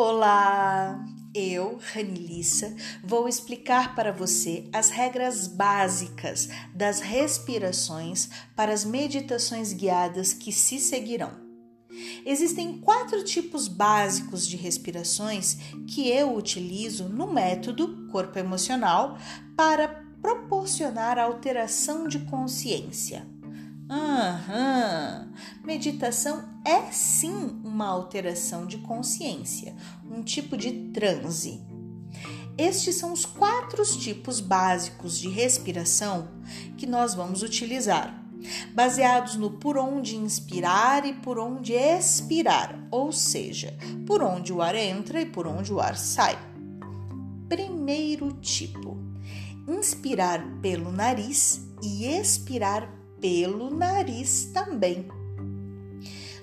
Olá, eu, Ranilissa, vou explicar para você as regras básicas das respirações para as meditações guiadas que se seguirão. Existem quatro tipos básicos de respirações que eu utilizo no método corpo emocional para proporcionar alteração de consciência. Aham. Meditação é sim uma alteração de consciência, um tipo de transe. Estes são os quatro tipos básicos de respiração que nós vamos utilizar baseados no por onde inspirar e por onde expirar, ou seja, por onde o ar entra e por onde o ar sai. Primeiro tipo: inspirar pelo nariz e expirar pelo nariz também.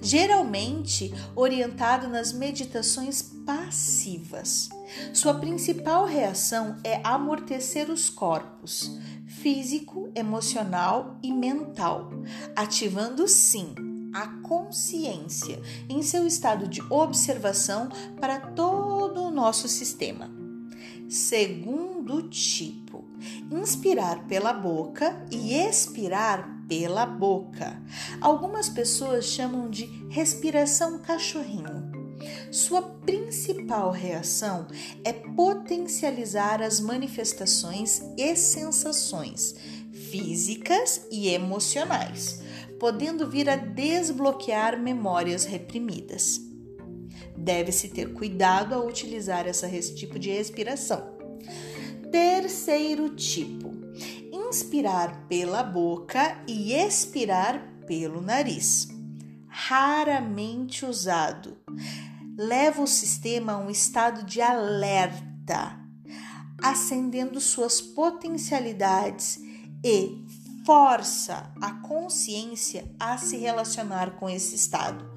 Geralmente orientado nas meditações passivas. Sua principal reação é amortecer os corpos, físico, emocional e mental, ativando sim a consciência em seu estado de observação para todo o nosso sistema. Segundo tipo, inspirar pela boca e expirar pela boca. Algumas pessoas chamam de respiração cachorrinho. Sua principal reação é potencializar as manifestações e sensações físicas e emocionais, podendo vir a desbloquear memórias reprimidas. Deve-se ter cuidado ao utilizar esse tipo de respiração. Terceiro tipo: inspirar pela boca e expirar pelo nariz. Raramente usado leva o sistema a um estado de alerta, acendendo suas potencialidades e força a consciência a se relacionar com esse estado.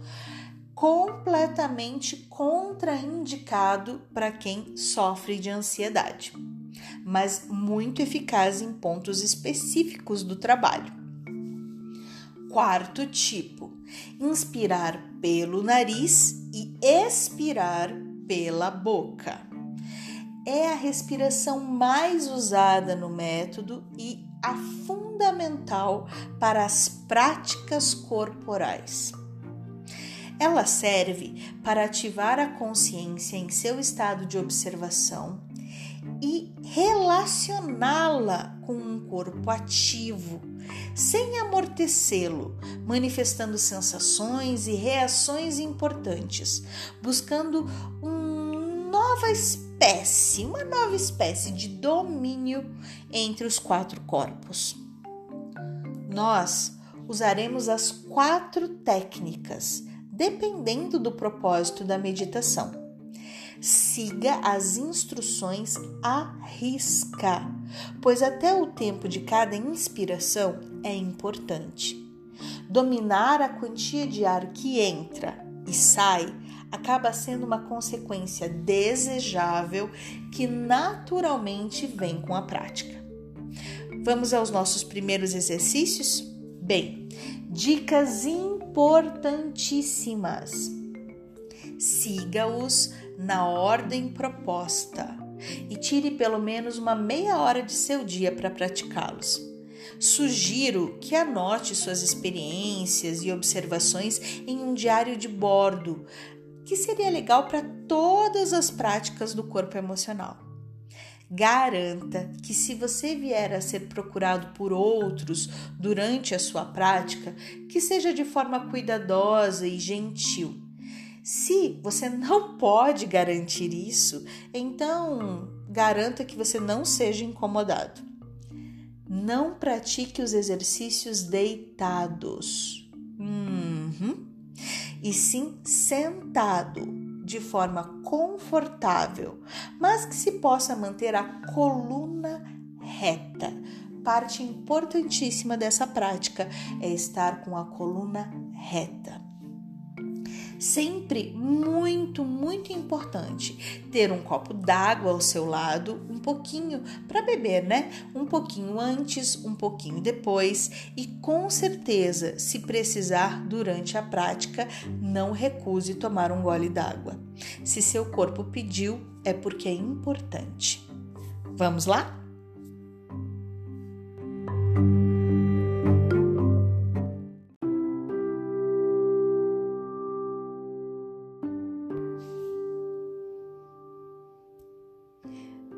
Completamente contraindicado para quem sofre de ansiedade, mas muito eficaz em pontos específicos do trabalho. Quarto tipo: inspirar pelo nariz e expirar pela boca. É a respiração mais usada no método e a fundamental para as práticas corporais. Ela serve para ativar a consciência em seu estado de observação e relacioná-la com um corpo ativo, sem amortecê-lo, manifestando sensações e reações importantes, buscando uma nova espécie, uma nova espécie de domínio entre os quatro corpos. Nós usaremos as quatro técnicas, dependendo do propósito da meditação siga as instruções à risca, pois até o tempo de cada inspiração é importante. Dominar a quantia de ar que entra e sai acaba sendo uma consequência desejável que naturalmente vem com a prática. Vamos aos nossos primeiros exercícios? Bem, dicas importantíssimas. Siga-os na ordem proposta e tire pelo menos uma meia hora de seu dia para praticá-los. Sugiro que anote suas experiências e observações em um diário de bordo, que seria legal para todas as práticas do corpo emocional. Garanta que, se você vier a ser procurado por outros durante a sua prática, que seja de forma cuidadosa e gentil se você não pode garantir isso, então garanta que você não seja incomodado. Não pratique os exercícios deitados, uhum. e sim sentado, de forma confortável, mas que se possa manter a coluna reta. Parte importantíssima dessa prática é estar com a coluna reta. Sempre muito, muito importante ter um copo d'água ao seu lado, um pouquinho para beber, né? Um pouquinho antes, um pouquinho depois e com certeza, se precisar durante a prática, não recuse tomar um gole d'água. Se seu corpo pediu, é porque é importante. Vamos lá?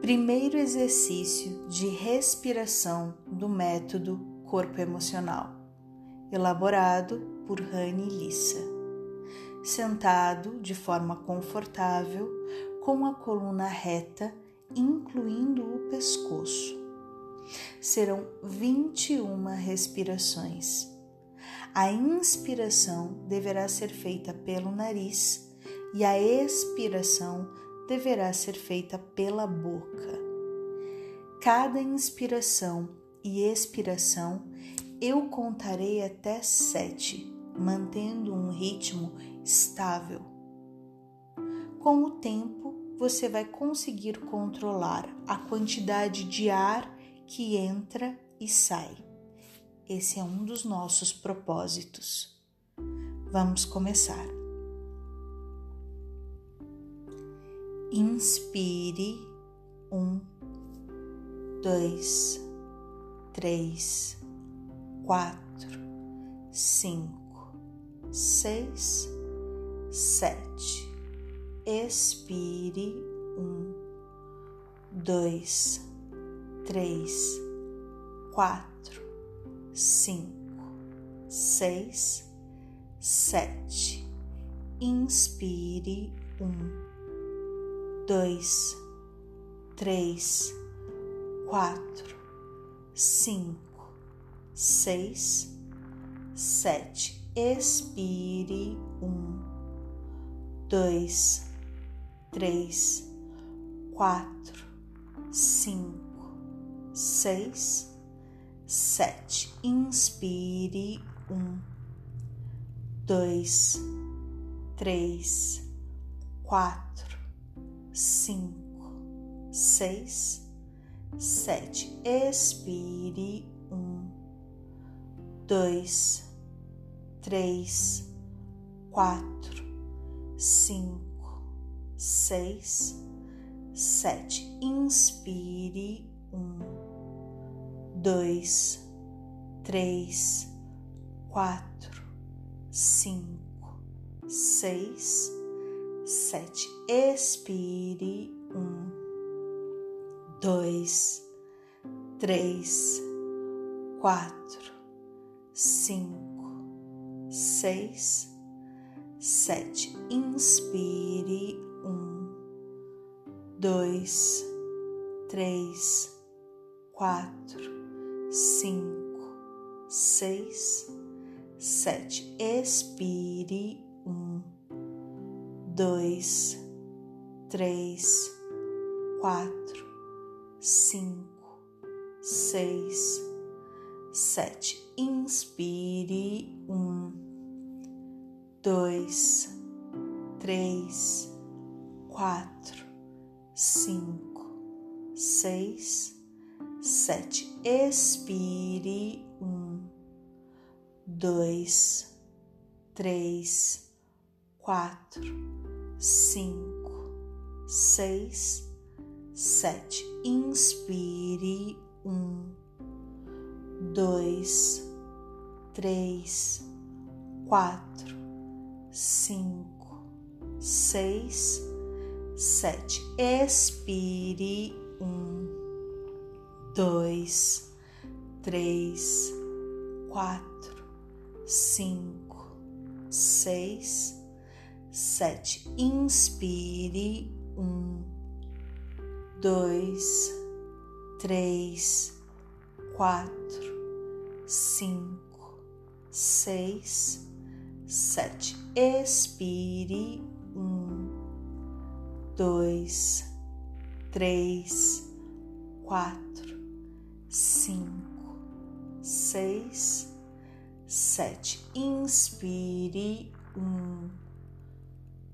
Primeiro exercício de respiração do método Corpo Emocional, elaborado por Rani Lissa. Sentado de forma confortável, com a coluna reta, incluindo o pescoço. Serão 21 respirações. A inspiração deverá ser feita pelo nariz e a expiração deverá ser feita pela boca. Cada inspiração e expiração eu contarei até sete, mantendo um ritmo estável. Com o tempo, você vai conseguir controlar a quantidade de ar que entra e sai. Esse é um dos nossos propósitos. Vamos começar. Inspire um, dois, três, quatro, cinco, seis, sete. Expire um, dois, três, quatro, cinco, seis, sete. Inspire um dois, três, quatro, cinco, seis, sete. Expire um, dois, três, quatro, cinco, seis, sete. Inspire um, dois, três, quatro cinco, seis, sete. Expire um, dois, três, quatro, cinco, seis, sete. Inspire um, dois, três, quatro, cinco, seis sete. Expire. Um, dois, três, quatro, cinco, seis, sete. Inspire. Um, dois, três, quatro, cinco, seis, sete. Expire. Um dois, três, quatro, cinco, seis, sete. Inspire um, dois, três, quatro, cinco, seis, sete. Expire um, dois, três, quatro cinco, seis, sete. Inspire um, dois, três, quatro, cinco, seis, sete. Expire um, dois, três, quatro, cinco, seis sete. Inspire. Um, dois, três, quatro, cinco, seis, sete. Expire. Um, dois, três, quatro, cinco, seis, sete. Inspire. Um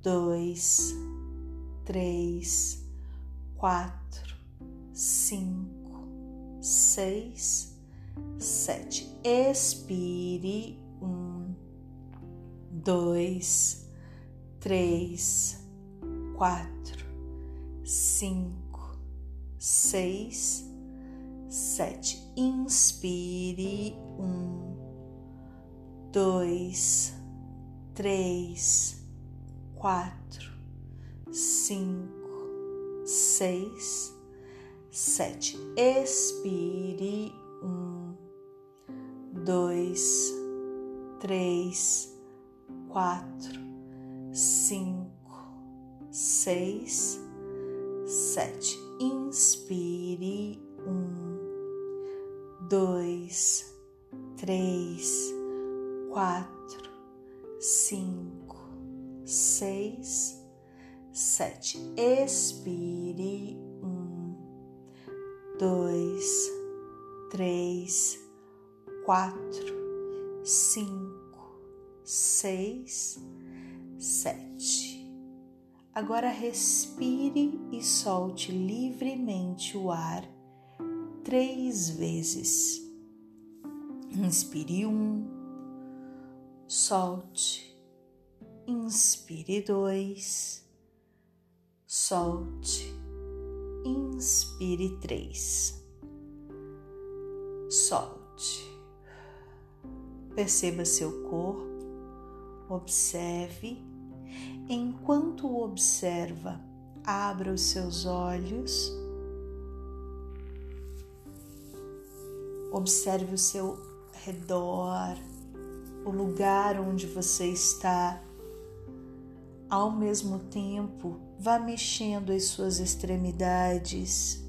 dois, três, quatro, cinco, seis, sete. Expire um, dois, três, quatro, cinco, seis, sete. Inspire um, dois, três, quatro, cinco, seis, sete. Expire um, dois, três, quatro, cinco, seis, sete. Inspire um, dois, três, quatro, sete. Expire um, dois, três, quatro, cinco, seis, sete. Agora respire e solte livremente o ar três vezes. Inspire um, solte Inspire dois, solte, inspire três, solte. Perceba seu corpo, observe. Enquanto observa, abra os seus olhos, observe o seu redor, o lugar onde você está ao mesmo tempo, vá mexendo as suas extremidades.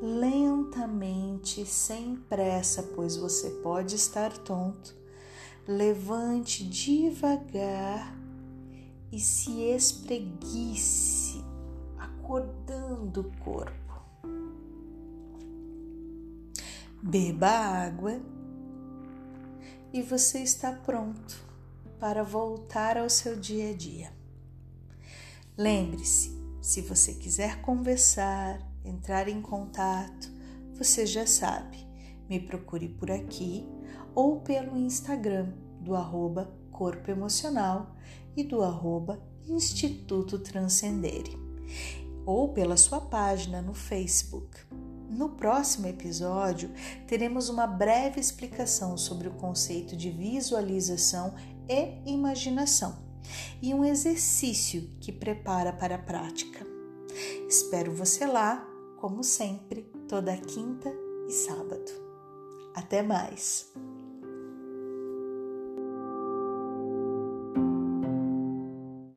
Lentamente, sem pressa, pois você pode estar tonto. Levante devagar e se espreguice, acordando o corpo. Beba água e você está pronto para voltar ao seu dia a dia. Lembre-se, se você quiser conversar, entrar em contato, você já sabe, me procure por aqui ou pelo Instagram do arroba Corpo Emocional e do arroba Instituto Transcendere, ou pela sua página no Facebook. No próximo episódio, teremos uma breve explicação sobre o conceito de visualização e imaginação, e um exercício que prepara para a prática. Espero você lá, como sempre, toda quinta e sábado. Até mais!